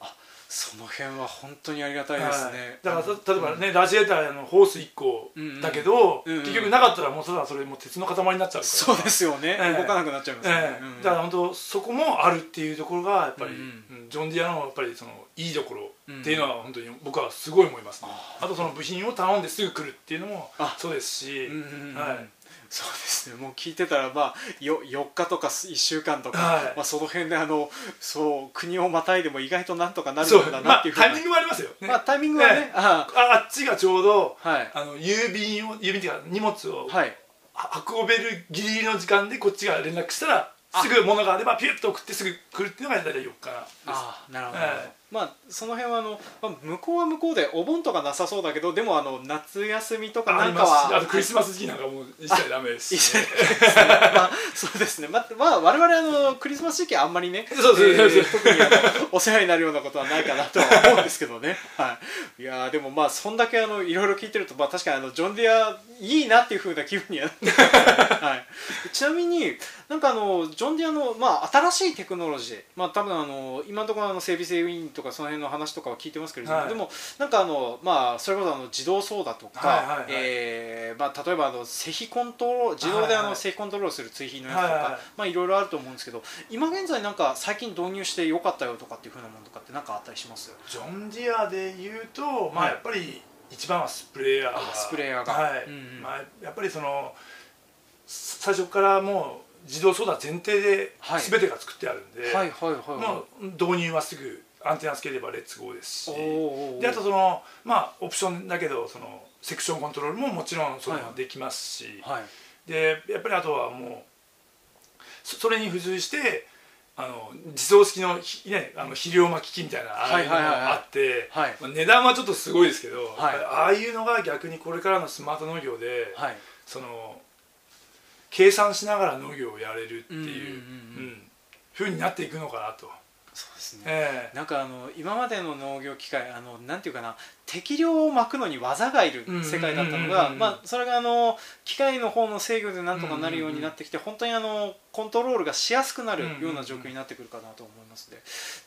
Speaker 1: その辺は本当にありがたいですね、
Speaker 2: はい。だからた例えばね、ラジエーターのホース1個だけど、
Speaker 1: うんうん。
Speaker 2: 結局なかったらもうただそれもう鉄の塊になっちゃうから。
Speaker 1: そうですよね、
Speaker 2: ええ。
Speaker 1: 動かなくなっちゃいますよね、
Speaker 2: ええ。
Speaker 1: うん。
Speaker 2: だから本当そこもあるっていうところがやっぱり、
Speaker 1: うん
Speaker 2: うん。ジョン・ディアのやっぱりそのいいところっていうのは本当に僕はすごい思いますね、あとその部品を頼んですぐ来るっていうのも
Speaker 1: あ
Speaker 2: そうですし、
Speaker 1: うんうんうん。
Speaker 2: はい
Speaker 1: そうですね。もう聞いてたらまあよ4日とか1週間とか、
Speaker 2: はい。
Speaker 1: まあ、その辺であのそう国をまたいでも意外となんとかなるんだ
Speaker 2: まあ
Speaker 1: なっていうふうな、
Speaker 2: タイミングもありますよ。ね、
Speaker 1: まあタイミングはね、
Speaker 2: ええ
Speaker 1: あ。
Speaker 2: ああっちがちょうど
Speaker 1: はい。
Speaker 2: あの郵便を郵便っていうか荷物を
Speaker 1: はい。
Speaker 2: は運べるギリギリの時間でこっちが連絡したら
Speaker 1: あ。
Speaker 2: すぐ物があればピュッと送ってすぐ来るっていうのが大体4日です。
Speaker 1: ああなるほど、
Speaker 2: はい
Speaker 1: まあその辺はあの、まあ、向こうは向こうでお盆とかなさそうだけどでもあの夏休みとか
Speaker 2: あ
Speaker 1: なんかは
Speaker 2: あとクリスマス時期なんかもう一切ダメです。し、ね、
Speaker 1: まあ、そうですね、まあまあ、我々あのクリスマス時期あんまりね
Speaker 2: そう
Speaker 1: 特にあのお世話になるようなことはないかなとは思うんですけどね、はい、いやーでもまあそんだけあのいろいろ聞いてると、まあ、確かにあのジョン・ディアいいなっていう風な気分にはなって。い、ちなみになんかあのジョン・ディアの、まあ、新しいテクノロジー、まあ、多分あの今のところあの整備性ウィンとかその辺の話とかは聞いてますけれども、
Speaker 2: はい。
Speaker 1: でもなんかあの、まあ、それこそあの自動操舵とか、
Speaker 2: はいは
Speaker 1: えーまあ、例えばあの施肥コントロール自動であの施肥コントロールする追肥のやつとか、
Speaker 2: はい
Speaker 1: まあいろいろあると思うんですけど今現在なんか最近導入してよかったよとかっていうふうなものとかって何かあったりします？
Speaker 2: ジョン・ディアで言うと、まあ、
Speaker 1: はい。
Speaker 2: やっぱり一番はスプレーヤーが
Speaker 1: あスプレーヤーが。
Speaker 2: はい。
Speaker 1: うんうん。
Speaker 2: まあ、やっぱりその最初からもう自動操舵前提で
Speaker 1: はい。
Speaker 2: 全てが作ってあるんで、
Speaker 1: はいはいはいはい。
Speaker 2: もう導入はすぐアンテナつければレッツゴーですし。であとそのまあオプションだけどそのセクションコントロールももちろんその
Speaker 1: はいはい。
Speaker 2: できますし、
Speaker 1: はい。
Speaker 2: でやっぱりあとはもうそそれに付随してあの自走式のひ、ね、あの肥料巻き機みたいなああいうの
Speaker 1: はいはい。はいはい
Speaker 2: があって、値段はちょっとすごいですけど、
Speaker 1: はい。
Speaker 2: ああいうのが逆にこれからのスマート農業で、
Speaker 1: はい。
Speaker 2: その計算しながら農業をやれるっていうふうになっていくのかなと。
Speaker 1: そうですね。
Speaker 2: ええ。
Speaker 1: なんかあの今までの農業機械あのなんていうかな適量を巻くのに技がいる世界だったのがまあそれがあの機械の方の制御でなんとかなるようになってきて本当にあのコントロールがしやすくなるような状況になってくるかなと思います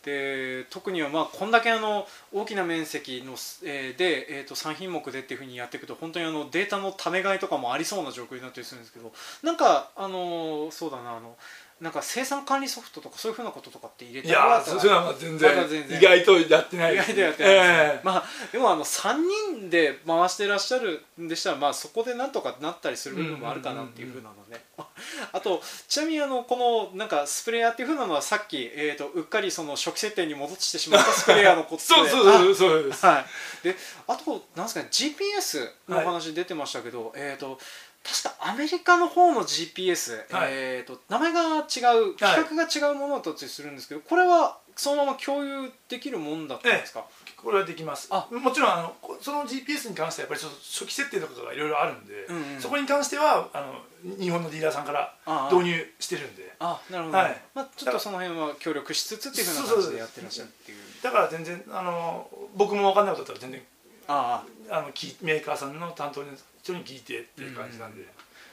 Speaker 1: でで特にはまあこんだけあの大きな面積の、えーで、えー、と3品目でっていうふうにやっていくと本当にあのデータのため買いとかもありそうな状況になったりするんですけどなんかあのそうだなあのなんか生産管理ソフトとかそういうふうなこととかって入れて
Speaker 2: いやーそそういうのは全然,、
Speaker 1: まだ全然。
Speaker 2: 意外とやってない
Speaker 1: 意
Speaker 2: です
Speaker 1: 外とやってない
Speaker 2: ええ。
Speaker 1: まあでもあの3人で回してらっしゃるんでしたらまあそこでなんとかなったりする部分もあるかなっていうふうなのね、あとちなみにあのこのなんかスプレーヤーっていうふうなのはさっき、えー、とうっかりその初期設定に戻してしまったスプレーヤーのことで
Speaker 2: そうそうそうそうです。
Speaker 1: あはい。であとなんですかね GPS のお話出てましたけど、えっ、と確かアメリカの方の GPS、
Speaker 2: はい。
Speaker 1: えー、と名前が違う規格が違うものだったりするんですけど、これはそのまま共有できるもんだったんですか、
Speaker 2: これはできます。
Speaker 1: あ。
Speaker 2: もちろんあのこその GPS に関してはやっぱりちょっと初期設定とかがいろいろあるんで、
Speaker 1: うんうん。
Speaker 2: そこに関してはあの日本のディーラーさんから導入してるんで。
Speaker 1: あなるほど、
Speaker 2: はい。
Speaker 1: まあ、ちょっとその辺は協力しつつっていうふうな感じでやってらっしゃるっていう。
Speaker 2: だから全然あの僕も分かんないことだったら全然
Speaker 1: ああ。
Speaker 2: あのきメーカーさんの担当の人に聞いてっていう感じなんで、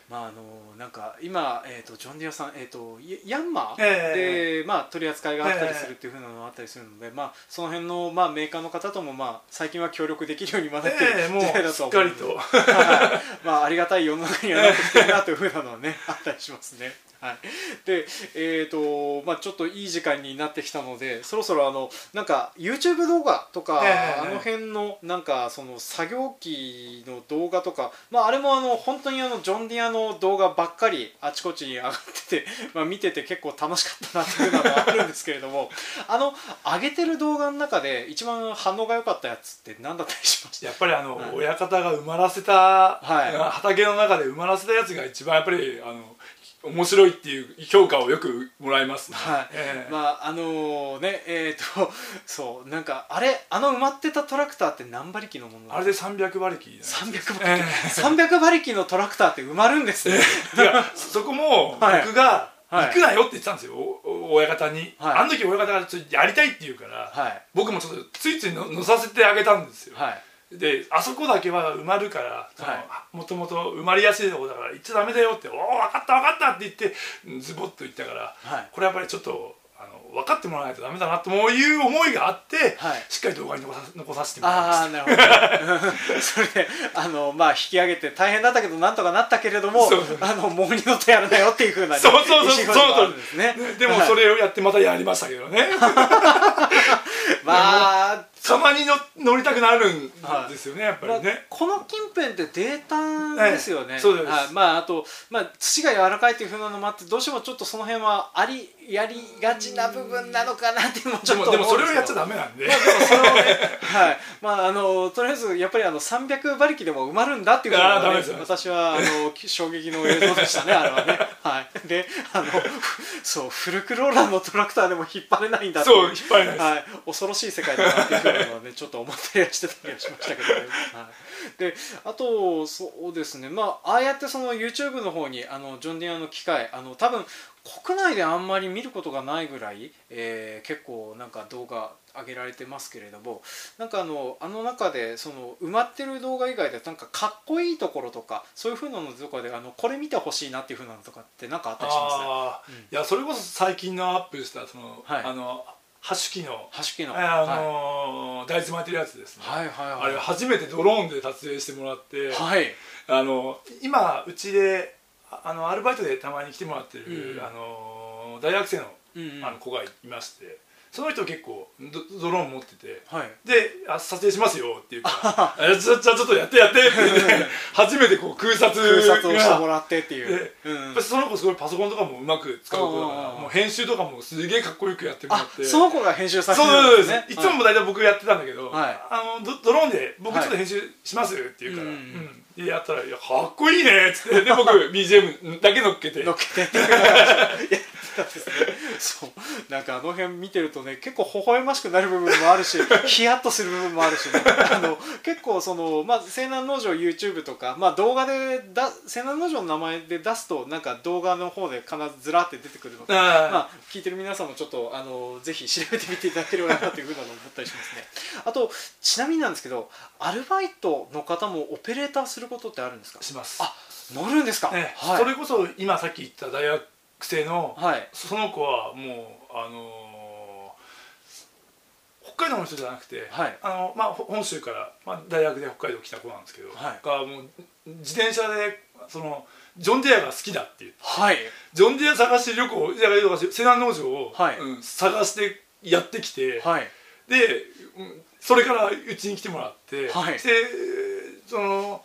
Speaker 1: まああのなんか今、えー、とジョン・ディアさん、えー、とヤヤンマー
Speaker 2: え
Speaker 1: で、まあ、取り扱いがあったりするっていうふうなのがあったりするので、まあ、その辺の、まあ、メーカーの方とも、まあ、最近は協力できるようにまなってる時代だ
Speaker 2: し
Speaker 1: とは思うので
Speaker 2: っかりと。
Speaker 1: は いまあ、ありがたい世の中にはなってきてるなというふうなのはねあったりしますね。はい、で、えーとまあ、ちょっといい時間になってきたのでそろそろあのなんか YouTube 動画とか、
Speaker 2: ええ
Speaker 1: あの辺のなんかその作業機の動画とか、まあ、あれもあの本当にあのジョン・ディアの動画ばっかりあちこちに上がってて、まあ、見てて結構楽しかったなっていうのがあるんですけれども あの上げてる動画の中で一番反応が良かったやつって何だったりしました
Speaker 2: やっぱりあの、
Speaker 1: はい。
Speaker 2: 親方が埋まらせた、
Speaker 1: はい。
Speaker 2: 畑の中で埋まらせたやつが一番やっぱりあの面白いっていう評価をよくもらいます。ね、
Speaker 1: はい。
Speaker 2: ええ。
Speaker 1: まああのねえー、と そうなんかあれあの埋まってたトラクターって何馬力のもの？
Speaker 2: あれで300馬力
Speaker 1: 300馬
Speaker 2: え
Speaker 1: 力、300馬力のトラクターって埋まるんですね、
Speaker 2: え いやそこも
Speaker 1: はい。
Speaker 2: 僕が
Speaker 1: はい。
Speaker 2: 行くなよって言ってたんですよ、親方に、
Speaker 1: はい。
Speaker 2: あの時親方がちょっとやりたいって言うから、
Speaker 1: はい。
Speaker 2: 僕もちょっとついついの乗させてあげたんですよ、
Speaker 1: はい
Speaker 2: であそこだけは埋まるから
Speaker 1: はい。
Speaker 2: もともと埋まりやすいところだから行っちゃダメだよって「おお分かった分かった」って言ってズボッと言ったから、
Speaker 1: はい。
Speaker 2: これやっぱりちょっとあの分かってもらわないとダメだなという思いがあって、
Speaker 1: はい。
Speaker 2: しっかり動画に残さ残させてもらいまし
Speaker 1: ああなるほど。それであのまあ引き上げて大変だったけどなんとかなったけれども
Speaker 2: そう。そう
Speaker 1: あのもう二度とやらないよっていうふうなね、
Speaker 2: そうそうそう
Speaker 1: 意思表示があるんですね。
Speaker 2: たでもそれをやってまたやりましたけどね。
Speaker 1: まあ
Speaker 2: たまにの乗りたくなるんですよね、やっぱ
Speaker 1: まあ
Speaker 2: りね、
Speaker 1: この近辺ってデータですよね、
Speaker 2: ええそうです。
Speaker 1: はい。まああと、まあ、土が柔らかいというふうなのもあってどうしてもちょっとその辺はありやりがちな部分なのかなってもちょっと
Speaker 2: でもそれをやっちゃ
Speaker 1: ダ
Speaker 2: ダメなんで、
Speaker 1: まあでもそれをね、はい、まああのとりあえずやっぱりあの300馬力でも埋まるんだっていうのが、ね私はあの 衝撃の映像でしたねあれはね。はい。で、あの そうフルクローラーのトラクターでも引っ張れないんだってい
Speaker 2: そう引っ張れない
Speaker 1: はい、恐ろしい世界だなっていうのはねちょっと思ったりはしてたりはしましたけどね。はい、であとそうですね。まあああやってその YouTube の方にあのジョン・ディアの機械あの多分国内であんまり見ることがないぐらい、えー結構なんか動画上げられてますけれどもなんかあのあの中でその埋まってる動画以外でなんかかっこいいところとかそういうふうなのとかであのこれ見てほしいなっていうふうなのとかってなんかあったりします？
Speaker 2: あー。
Speaker 1: うん。
Speaker 2: いやそれこそ最近のアップしたその、
Speaker 1: はい。
Speaker 2: あのハッシュ機能
Speaker 1: ハッシュ機能
Speaker 2: あのー大豆巻いてるやつですね、
Speaker 1: はいはいはい。
Speaker 2: あれ初めてドローンで撮影してもらって、
Speaker 1: はい。
Speaker 2: あの今うちでああのアルバイトでたまに来てもらってる、
Speaker 1: うん
Speaker 2: あの大学生の
Speaker 1: うんうん。
Speaker 2: あの子がいましてその人結構ドドローン持ってて
Speaker 3: はい。
Speaker 2: であ撮影しますよっていうかじゃあちょっとやってやってって言って初めてこう空撮
Speaker 3: 空撮をしても
Speaker 2: が
Speaker 3: らってっていう。
Speaker 2: で、
Speaker 3: うん。
Speaker 2: その子すごいパソコンとかもうまく使う子だからもう編集とかもすげえかっこよくやってもら
Speaker 3: あ
Speaker 2: って。
Speaker 3: その子が編集させてるんですね。
Speaker 2: い。つも大体僕やってたんだけど、
Speaker 3: はい。
Speaker 2: あのドドローンで僕ちょっと編集しますって言うから、
Speaker 3: うん
Speaker 2: うんでやったら「いやかっこいいね」っつって。で僕 BGM だけ乗っけて。
Speaker 3: 乗っけて。ってたんですねそう。なんかあの辺見てるとね結構微笑ましくなる部分もあるし ヒヤッとする部分もあるしね。あの結構そのまあ西南農場 YouTube とか、まあ、動画でだ西南農場の名前で出すとなんか動画の方で必ずずらって出てくるので、まあ、聞いてる皆さんもちょっとあのぜひ調べてみていただければなというふうなのを思ったりしますね。あとちなみになんですけどアルバイトの方もオペレーターすることってあるんですか？
Speaker 2: します。
Speaker 3: あ乗るんですか、
Speaker 2: ね
Speaker 3: はい。
Speaker 2: それこそ今さっき言った大学生の、
Speaker 3: はい。
Speaker 2: その子はもうあのー北海道の人じゃなくて、
Speaker 3: はい。
Speaker 2: あのまあ、ほ本州から、まあ、大学で北海道来た子なんですけど、
Speaker 3: はい。
Speaker 2: がもう自転車でそのジョン・ディアが好きだっていう
Speaker 3: はい。
Speaker 2: ジョン・ディア探し旅行いやいや西南農場を、
Speaker 3: はい。
Speaker 2: うん探してやってきて、
Speaker 3: はい。
Speaker 2: で、うんそれからうちに来てもらって、
Speaker 3: はい。
Speaker 2: でその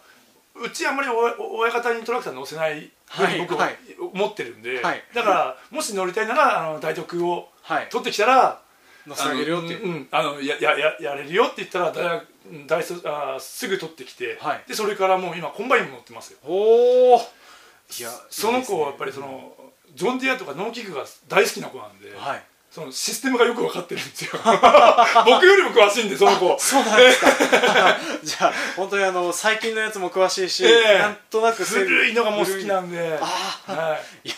Speaker 2: うちあんまりお親方にトラクター乗せないふうに僕は
Speaker 3: はい
Speaker 2: 思ってるんで、
Speaker 3: はい。
Speaker 2: だからもし乗りたいならあの大特を
Speaker 3: はい。
Speaker 2: 取ってきたら
Speaker 3: 乗せてあげるよっていう。
Speaker 2: あのうん、あのややややれるよって言ったら大大特あーすぐ取ってきて、
Speaker 3: はい。
Speaker 2: でそれからもう今コンバインも乗ってますよ。
Speaker 3: おおいや
Speaker 2: その子はやっぱり
Speaker 3: いい
Speaker 2: その、ジョン・ディアとか農機具が大好きな子なんで、
Speaker 3: はい
Speaker 2: そのシステムがよく分かってるんですよ。僕よりも詳しいんでその子。
Speaker 3: そうなんですか。じゃあ本当にあの最近のやつも詳しいし、
Speaker 2: ええ。
Speaker 3: なんとなくせ
Speaker 2: 古いのがもう好きなんで。
Speaker 3: ああ
Speaker 2: はい。
Speaker 3: いや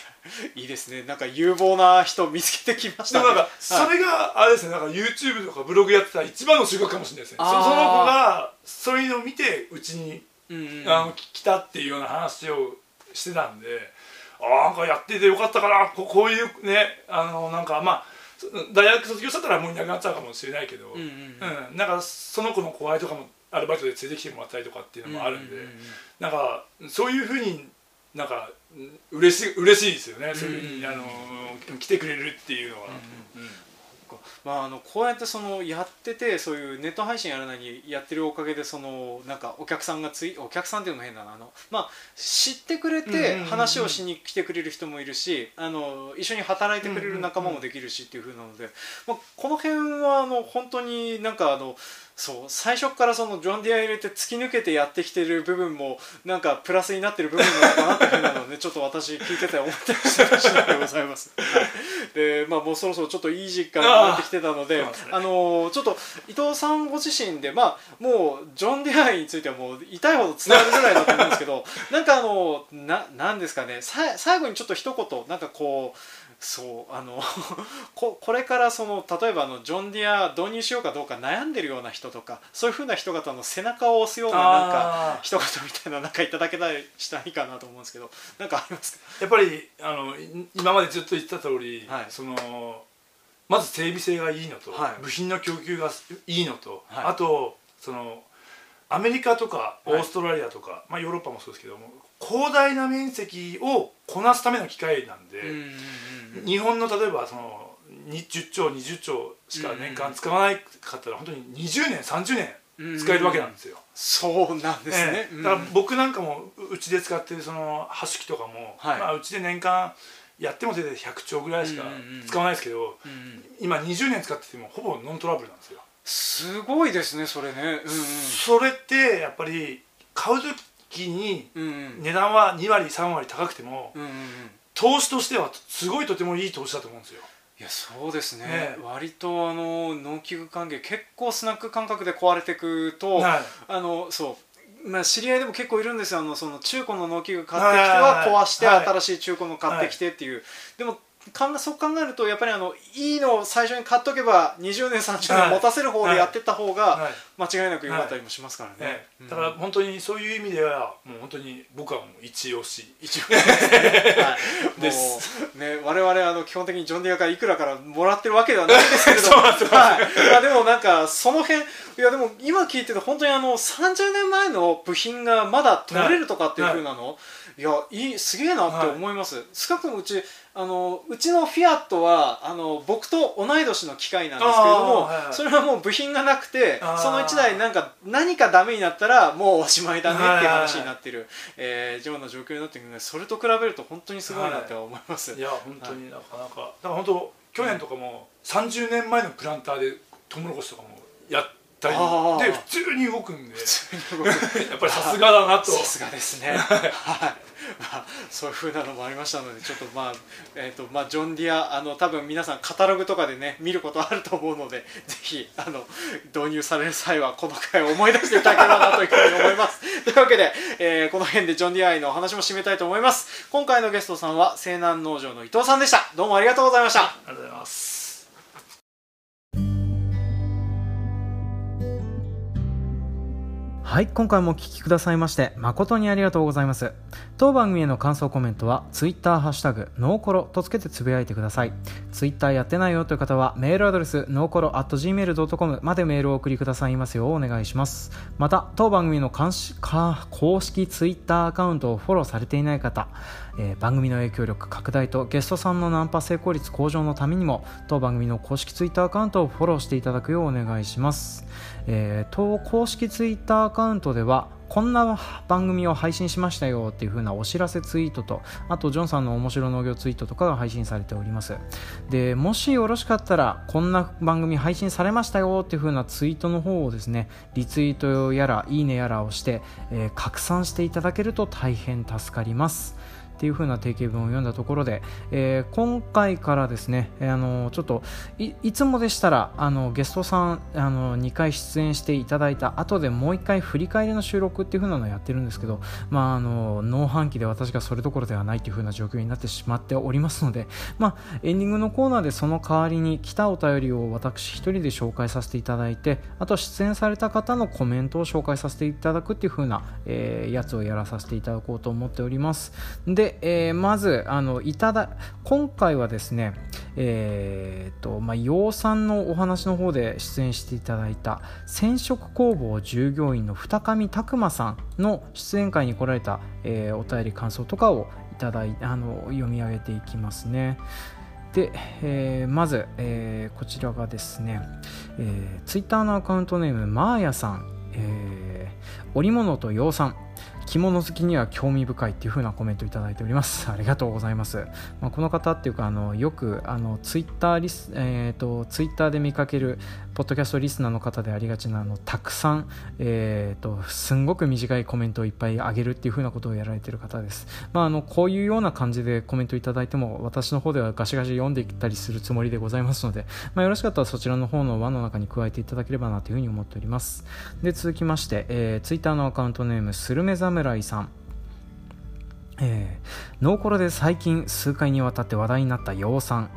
Speaker 3: いいですね。なんか有望な人見つけてきましたね。
Speaker 2: でもなんかそれがあれですね。なんか YouTube とかブログやってた一番の収穫かもしれないですね。そその
Speaker 3: あー
Speaker 2: 子がそういうのを見てうちに
Speaker 3: うんうん。
Speaker 2: あの来たっていうような話をしてたんであーなんかやっててよかったかなここういうねあのなんかまあそ大学卒業したらもういなくなっちゃうかもしれないけど、
Speaker 3: うん
Speaker 2: なんかその子の後輩とかもアルバイトで連れてきてもらったりとかっていうのもあるんで、
Speaker 3: ううう
Speaker 2: なんかそういうふうになんかうん嬉しい嬉しいですよね、そういうふうにあの来てくれるっていうのは、うん
Speaker 3: まあ、あのこうやってそのやっててそういうネット配信やらないにやってるおかげでそのなんかお客さんがついお客さんっていうのも変だな。あの、まあ、知ってくれて話をしに来てくれる人もいるしあの一緒に働いてくれる仲間もできるしっていう風なので、まあ、この辺はあの本当になんかあのそう最初からそのジョン・ディア入れて突き抜けてやってきてる部分もなんかプラスになってる部分なのかなっていうので ちょっと私聞いてて思ったりしてた次第でございます。はいでまあもうそろそろちょっといい時間になってきてたので
Speaker 2: ね
Speaker 3: あのーちょっと伊藤さんご自身でまあもうジョン・ディア愛についてはもう痛いほど伝わるぐらいだと思うんですけどなんかあのななんですかねさ最後にちょっと一言なんかこうそうあの ここれからその例えばあのジョン・ディア導入しようかどうか悩んでるような人とかそういうふうな人方の背中を押すようななんか一言みたいななんかいただけたりしたらいいかなと思うんですけどなんかありますか？
Speaker 2: やっぱりあのい今までずっと言ってた通り、
Speaker 3: はい。
Speaker 2: そのまず整備性がいいのと、
Speaker 3: はい。
Speaker 2: 部品の供給がいいのと、
Speaker 3: はい。
Speaker 2: あとそのアメリカとかオ
Speaker 3: はい。
Speaker 2: ーストラリアとか、まあ、ヨーロッパもそうですけども広大な面積をこなすための機械なんで、
Speaker 3: うんうんうん
Speaker 2: 日本の例えばそのに10兆20兆しか年間使わないかったら本当に20年30年使えるわけなんですよ。
Speaker 3: そうなんですね。
Speaker 2: え。え。だから僕なんかもううちで使ってるその箸器とかも、
Speaker 3: はい。
Speaker 2: まあ、うちで年間やってもせいで100兆ぐらいしか
Speaker 3: うんうんうん。
Speaker 2: 使わないですけど、
Speaker 3: うんうん。
Speaker 2: 今20年使っててもほぼノントラブルなんですよ、
Speaker 3: すごいですねそれね。
Speaker 2: それってやっぱり買う時に
Speaker 3: うんうん。うんうん
Speaker 2: 値段は2割3割高くても、
Speaker 3: うんうんうん
Speaker 2: 投資としてはすごいとてもいい投資だと思うんですよ。
Speaker 3: いやそうですね。
Speaker 2: ね
Speaker 3: 割とあの農機具関係結構スナック感覚で壊れていくと、
Speaker 2: はい。
Speaker 3: あのそう。まあ、知り合いでも結構いるんですよ。あのその中古の農機具買ってきては壊して
Speaker 2: はい。
Speaker 3: 新しい中古の買ってきてっていう、でもかんそう考えるとやっぱりあのいいのを最初に買っとけば20年30年持たせる方でやってった方が、
Speaker 2: はい。
Speaker 1: 間違いなく良かったりもしますからね、
Speaker 2: だから本当にそういう意味ではもう本当に僕はもう一押し。
Speaker 1: 一 応はい、
Speaker 2: で
Speaker 1: もうね我々あの基本的にジョン・ディアからいくらからもらってるわけではないんですけれど
Speaker 2: そうなんですよ
Speaker 1: はい。まあ、でもなんかその辺いやでも今聞いてて本当にあの30年前の部品がまだ取れるとかっていう風なの、い、やいいすげえなって思います、少なくともうちあのうちのフィアットはあの僕と同い年の機械なんですけれども、
Speaker 2: はいはい。
Speaker 1: それはもう部品がなくてその1台なんか何かダメになったらもうおしまいだねっていう
Speaker 2: はいはいはい。
Speaker 1: 話になってる、えーような状況になってるのでそれと比べると本当にすごいなって思います、
Speaker 2: いや本当になかなか。だから本当去年とかも30年前のプランターでトウモロコシとかもやったり
Speaker 1: あー
Speaker 2: で普通に動くんでやっぱりさすがだなと
Speaker 1: さすがですね。はい。まあ、そういう風なのもありましたので、ちょっとまあ、えっ、と、まあ、ジョンディア、あの、多分皆さんカタログとかでね、見ることあると思うので、ぜひ、あの、導入される際は、この回を思い出していただければなというふうに思います。というわけで、えーこの辺でジョンディア愛のお話も締めたいと思います。今回のゲストさんは、西南農場の伊藤さんでした。どうもありがとうございました。
Speaker 2: ありがとうございます
Speaker 1: はい、今回もお聞きくださいまして誠にありがとうございます。当番組への感想コメントは Twitter ハッシュタグノーコロとつけてつぶやいてください。Twitter やってないよという方はメールアドレスノーコロ at gmail.com までメールをお送りくださいますようお願いします。また、当番組の監視か公式 Twitter アカウントをフォローされていない方、えー番組の影響力拡大とゲストさんのナンパ成功率向上のためにも当番組の公式 Twitter アカウントをフォローしていただくようお願いします、えー当公式 Twitter アカウントではこんな番組を配信しましたよっていう風なお知らせツイートとあとジョンさんの面白農業ツイートとかが配信されております。でもしよろしかったらこんな番組配信されましたよっていう風なツイートの方をですねリツイートやらいいねやらをして、えー拡散していただけると大変助かります。っていう風な定型文を読んだところで、えー今回からですね、えーあのちょっといつもでしたらあのゲストさんあの2回出演していただいた後でもう1回振り返りの収録っていう風なのをやってるんですけど、まあ、あの農飯期で私がそれどころではないという風な状況になってしまっておりますので、まあ、エンディングのコーナーでその代わりに来たお便りを私一人で紹介させていただいてあと出演された方のコメントを紹介させていただくっていう風な、えーやつをやらさせていただこうと思っております。で、でえーまずあのいただ今回はですねえーとまあ、養蚕のお話の方で出演していただいた染色工房従業員の二上拓馬さんの出演会に来られた、えーお便り感想とかをいただいあの読み上げていきますね。で、えーまず、えーこちらがですね、えー、ツイッターのアカウントネームマーヤさん、えー織物と養蚕着物好きには興味深いっていう風なコメントいただいております。ありがとうございます、まあ、この方っていうかあのよくあのツイッターリス、えー、とツイッターで見かけるポッドキャストリスナーの方でありがちなあのたくさん、えー、とすんごく短いコメントをいっぱいあげるっていう風なことをやられてる方です、まあ、あのこういうような感じでコメントいただいても私の方ではガシガシ読んでいったりするつもりでございますので、まあ、よろしかったらそちらの方の輪の中に加えていただければなというふうに思っております。で続きまして、えー、ツイッターのアカウントネームスルメ侍さん。えーノーコロで最近数回にわたって話題になった養蚕。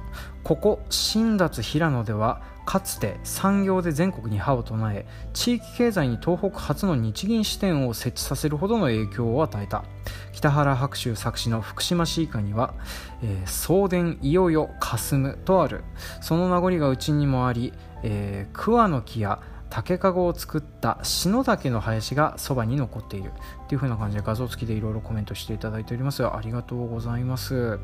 Speaker 1: ここ新達平野ではかつて産業で全国に歯を唱え地域経済に東北初の日銀支店を設置させるほどの影響を与えた。北原白秋作詞の福島シーカには「えー送電いよいよ霞む」とある。その名残がうちにもあり、えー桑の木や竹籠を作った篠竹の林がそばに残っている。っていう風な感じで画像付きでいろいろコメントしていただいておりますありがとうございます。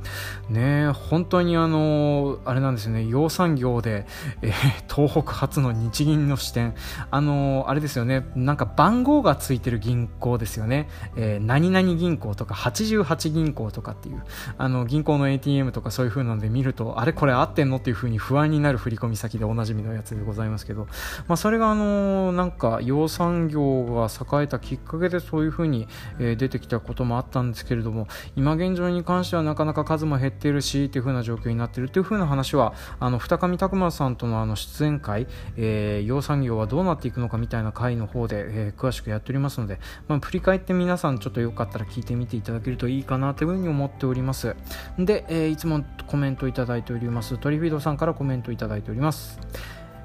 Speaker 1: ね本当にあのあれなんですよね養蚕業で、えー東北初の日銀の支店。あのあれですよねなんか番号がついてる銀行ですよね、えー何々銀行とか88銀行とかっていうあの銀行の ATM とかそういう風なので見るとあれこれ合ってんのっていう風に不安になる振込先でおなじみのやつでございますけど、まあ、それがあのなんか養蚕業が栄えたきっかけでそういう風に、にえー出てきたこともあったんですけれども今現状に関してはなかなか数も減っているしっていう風な状況になっているっていう風な話はあの二上拓馬さんとのあの出演会、えー養蚕業はどうなっていくのかみたいな回の方で、えー詳しくやっておりますので、まあ、振り返って皆さんちょっとよかったら聞いてみていただけるといいかなというふうに思っております。で、えーいつもコメントいただいております。トリフィードさんからコメントいただいております。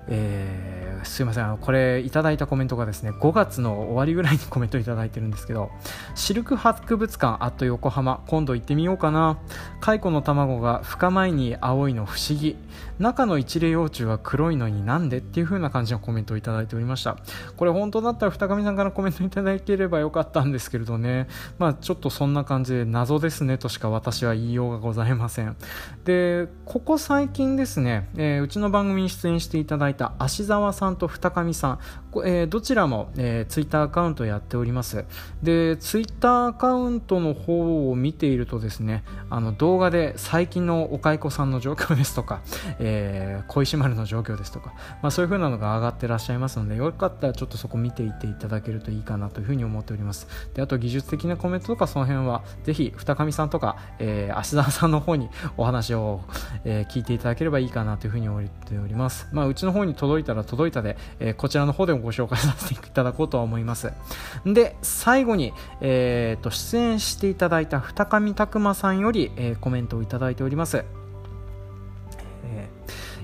Speaker 1: えー、すいません。あのこれいただいたコメントがですね5月の終わりぐらいにコメントいただいてるんですけどシルク博物館あと横浜今度行ってみようかな。蚕の卵が孵化前に青いの不思議。中の一例幼虫は黒いのになんでっていう風な感じのコメントをいただいておりました。これ本当だったら二神さんからコメントいただければよかったんですけれどね。まあちょっとそんな感じで謎ですねとしか私は言いようがございません。でここ最近ですね、えー、うちの番組に出演していただいた芦沢さんと二神さん、えー、どちらも、えー、ツイッターアカウントやっております。でツイッターアカウントの方を見ているとですねあの動画で最近のお蚕さんの状況ですとか、えー、小石丸の状況ですとか、まあ、そういう風なのが上がってらっしゃいますのでよかったらちょっとそこ見ていっていただけるといいかなというふうに思っております。であと技術的なコメントとかその辺はぜひ二上さんとか、えー、芦沢さんの方にお話を、えー、聞いていただければいいかなというふうに思っております、まあ、うちの方に届いたら届いたで、えー、こちらの方でもご紹介させていただこうとは思います。で最後に、えーと、出演していただいた二上拓磨さんより、えー、コメントをいただいております。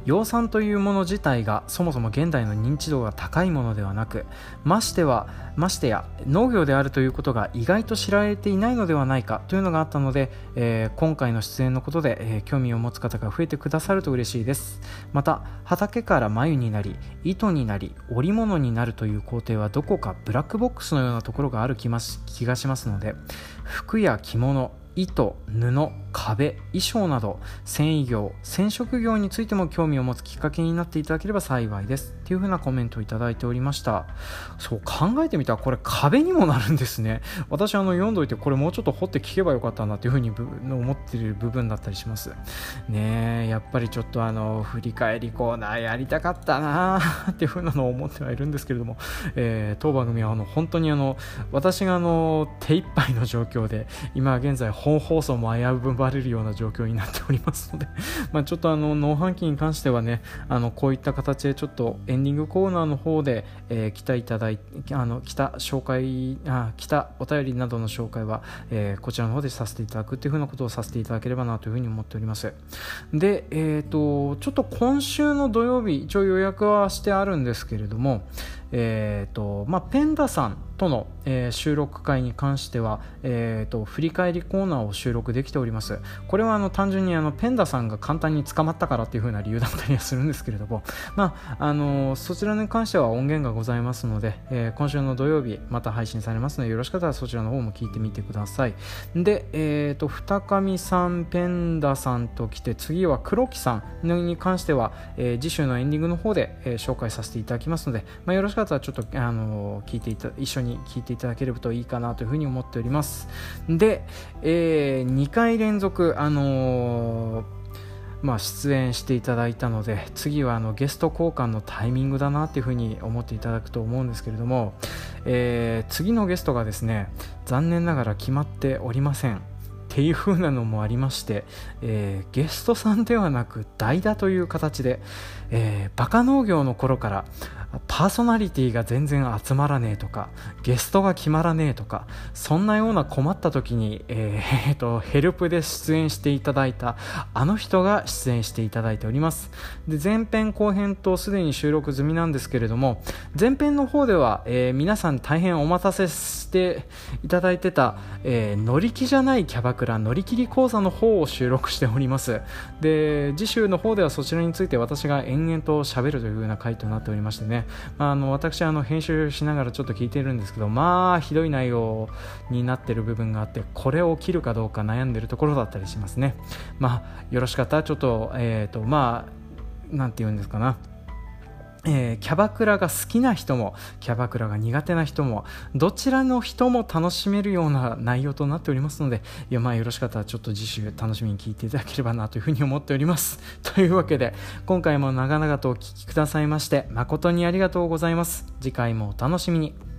Speaker 1: 養蚕というもの自体がそもそも現代の認知度が高いものではなくましてはましてや農業であるということが意外と知られていないのではないかというのがあったので、えー、今回の出演のことで、えー、興味を持つ方が増えてくださると嬉しいです。また畑から繭になり糸になり織物になるという工程はどこかブラックボックスのようなところがある気がしますので服や着物糸布壁衣装など繊維業染色業についても興味を持つきっかけになっていただければ幸いですっていう風なコメントをいただいておりました。そう考えてみたらこれ壁にもなるんですね。私あの読んどいてこれもうちょっと掘って聞けばよかったなっていう風に思ってる部分だったりします。ねえやっぱりちょっとあの振り返りコーナーやりたかったなっていう風なのを思ってはいるんですけれども、えー、当番組はあの本当にあの私があの手一杯の状況で今現在本放送も危ぶまれるような状況になっておりますので まあちょっとあの農飯器に関してはねあのこういった形でちょっとエンディングコーナーの方で、えー、来たいただいあの来た紹介あ来たお便りなどの紹介は、えー、こちらの方でさせていただくというふうなことをさせていただければなというふうに思っております。でえっ、ー、とちょっと今週の土曜日一応予約はしてあるんですけれどもえーとまあ、ペンダさんとの、えー、収録会に関しては、えーと、振り返りコーナーを収録できております。これはあの単純にあのペンダさんが簡単に捕まったからっていう風な理由だったりはするんですけれども、まあ、あのそちらに関しては音源がございますので、えー、今週の土曜日また配信されますのでよろしかったらそちらの方も聞いてみてください。で、えーと、二上さんペンダさんと来て次は黒木さんに関しては、えー、次週のエンディングの方で、え、紹介させていただきますので、まあ、よろしかったらちょっとあの聞いていた一緒に聞いていただければといいかなというふうに思っております。で、えー、2回連続あのーまあ、出演していただいたので次はあのゲスト交換のタイミングだなというふうに思っていただくと思うんですけれども、えー、次のゲストがですね残念ながら決まっておりません。っていう風なのもありまして、えー、ゲストさんではなく代打という形で、えー、バカ農業の頃からパーソナリティが全然集まらねえとかゲストが決まらねえとかそんなような困った時に、えー、とヘルプで出演していただいたあの人が出演していただいております。で前編後編とすでに収録済みなんですけれども前編の方では、えー、皆さん大変お待たせしていただいてた、えー、乗り気じゃないキャバクラ乗り切り講座の方を収録しております。で次週の方ではそちらについて私が延々と喋るという風な回となっておりましてね。まあ、あの私あの編集しながらちょっと聞いてるんですけどまあひどい内容になってる部分があってこれを切るかどうか悩んでるところだったりしますね。まあよろしかったらちょっとえっ、ー、とまあなんて言うんですかな。えー、キャバクラが好きな人もキャバクラが苦手な人もどちらの人も楽しめるような内容となっておりますのでいやまあよろしかったらちょっと次週楽しみに聞いていただければなというふうに思っております。というわけで今回も長々とお聴きくださいまして誠にありがとうございます。次回もお楽しみに。